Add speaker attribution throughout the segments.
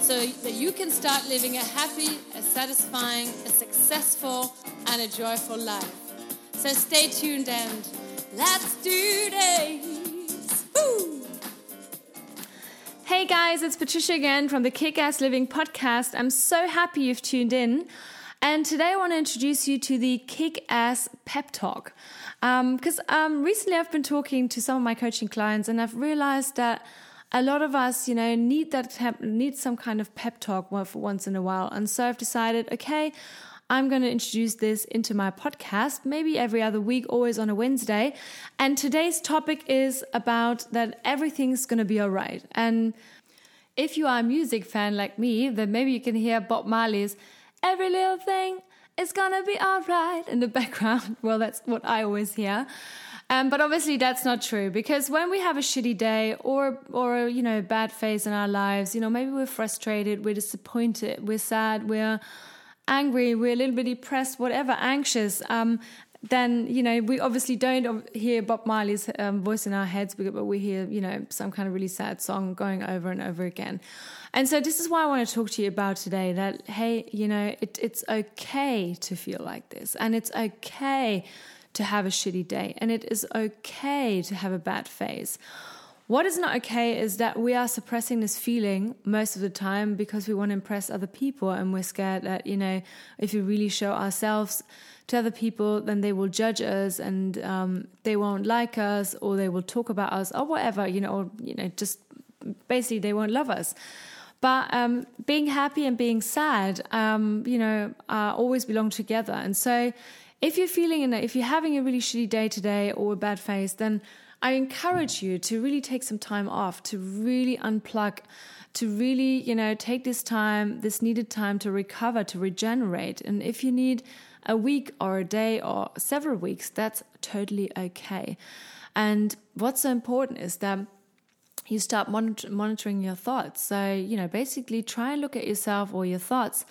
Speaker 1: so that you can start living a happy, a satisfying, a successful, and a joyful life. So stay tuned and let's do this! Woo! Hey guys, it's Patricia again from the Kick Ass Living podcast. I'm so happy you've tuned in. And today I want to introduce you to the Kick Ass Pep Talk. Because um, um, recently I've been talking to some of my coaching clients and I've realized that a lot of us, you know, need that need some kind of pep talk once in a while. And so I've decided, okay, I'm going to introduce this into my podcast, maybe every other week, always on a Wednesday. And today's topic is about that everything's going to be all right. And if you are a music fan like me, then maybe you can hear Bob Marley's Every Little Thing is Gonna Be All Right in the background. Well, that's what I always hear. Um, but obviously that's not true because when we have a shitty day or or you know a bad phase in our lives, you know maybe we're frustrated, we're disappointed, we're sad, we're angry, we're a little bit depressed, whatever, anxious. Um, then you know we obviously don't hear Bob Marley's um, voice in our heads, but we hear you know some kind of really sad song going over and over again. And so this is why I want to talk to you about today. That hey, you know it, it's okay to feel like this, and it's okay to have a shitty day, and it is okay to have a bad phase. What is not okay is that we are suppressing this feeling most of the time because we want to impress other people, and we're scared that, you know, if we really show ourselves to other people, then they will judge us and um, they won't like us, or they will talk about us, or whatever, you know, or, you know, just basically they won't love us. But um, being happy and being sad, um, you know, uh, always belong together. And so if you're feeling in if you're having a really shitty day today or a bad phase, then I encourage you to really take some time off, to really unplug, to really, you know, take this time, this needed time to recover, to regenerate. And if you need a week or a day or several weeks, that's totally okay. And what's so important is that you start monitor- monitoring your thoughts. So, you know, basically try and look at yourself or your thoughts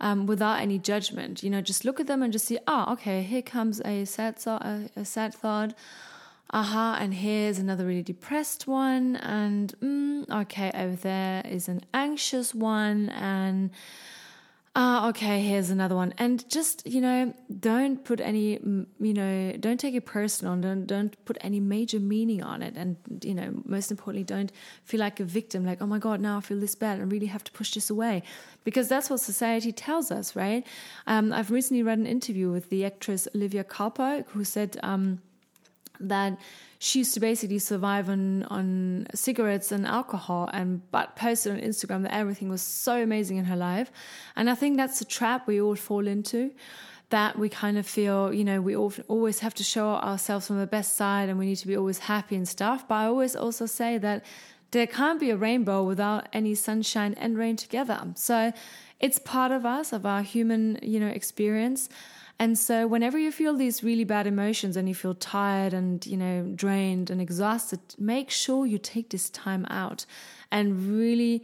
Speaker 1: um, without any judgment. You know, just look at them and just see, oh, okay, here comes a sad, so- a, a sad thought. Aha, uh-huh, and here's another really depressed one, and mm, okay, over there is an anxious one, and ah, okay, here's another one. And just, you know, don't put any, you know, don't take it personal. Don't, don't put any major meaning on it. And, you know, most importantly, don't feel like a victim, like, oh my God, now I feel this bad and really have to push this away. Because that's what society tells us, right? Um, I've recently read an interview with the actress Olivia Culpo, who said, um, that she used to basically survive on on cigarettes and alcohol and but posted on Instagram that everything was so amazing in her life. And I think that's a trap we all fall into. That we kind of feel, you know, we always have to show ourselves from the best side and we need to be always happy and stuff. But I always also say that there can't be a rainbow without any sunshine and rain together. So it's part of us, of our human, you know, experience. And so whenever you feel these really bad emotions and you feel tired and, you know, drained and exhausted, make sure you take this time out and really,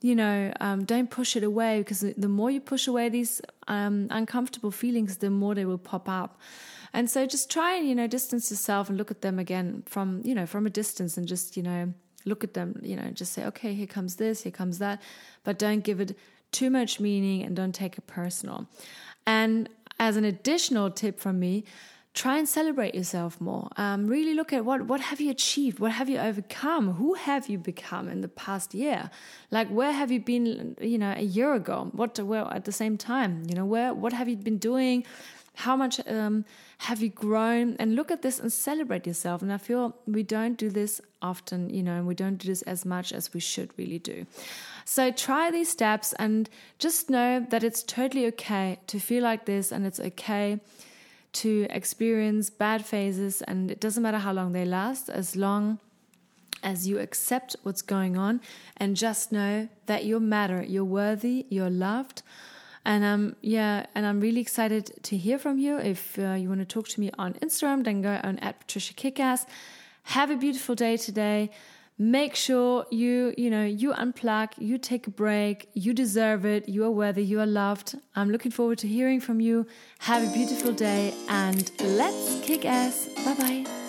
Speaker 1: you know, um, don't push it away because the more you push away these um, uncomfortable feelings, the more they will pop up. And so just try and, you know, distance yourself and look at them again from, you know, from a distance and just, you know, look at them, you know, just say, okay, here comes this, here comes that, but don't give it too much meaning and don't take it personal. And as an additional tip from me, try and celebrate yourself more. Um, really look at what what have you achieved, what have you overcome, who have you become in the past year. Like where have you been, you know, a year ago? What well at the same time, you know, where what have you been doing? How much um, have you grown? And look at this and celebrate yourself. And I feel we don't do this often, you know, and we don't do this as much as we should really do. So try these steps and just know that it's totally okay to feel like this and it's okay to experience bad phases and it doesn't matter how long they last as long as you accept what's going on and just know that you matter, you're worthy, you're loved.
Speaker 2: And um, yeah, and I'm really excited to hear from you. If uh, you want to talk to me on Instagram, then go on at Patricia Kickass. Have a beautiful day today. Make sure you, you know, you unplug, you take a break, you deserve it, you are worthy, you are loved. I'm looking forward to hearing from you. Have a beautiful day and let's kick ass. Bye bye.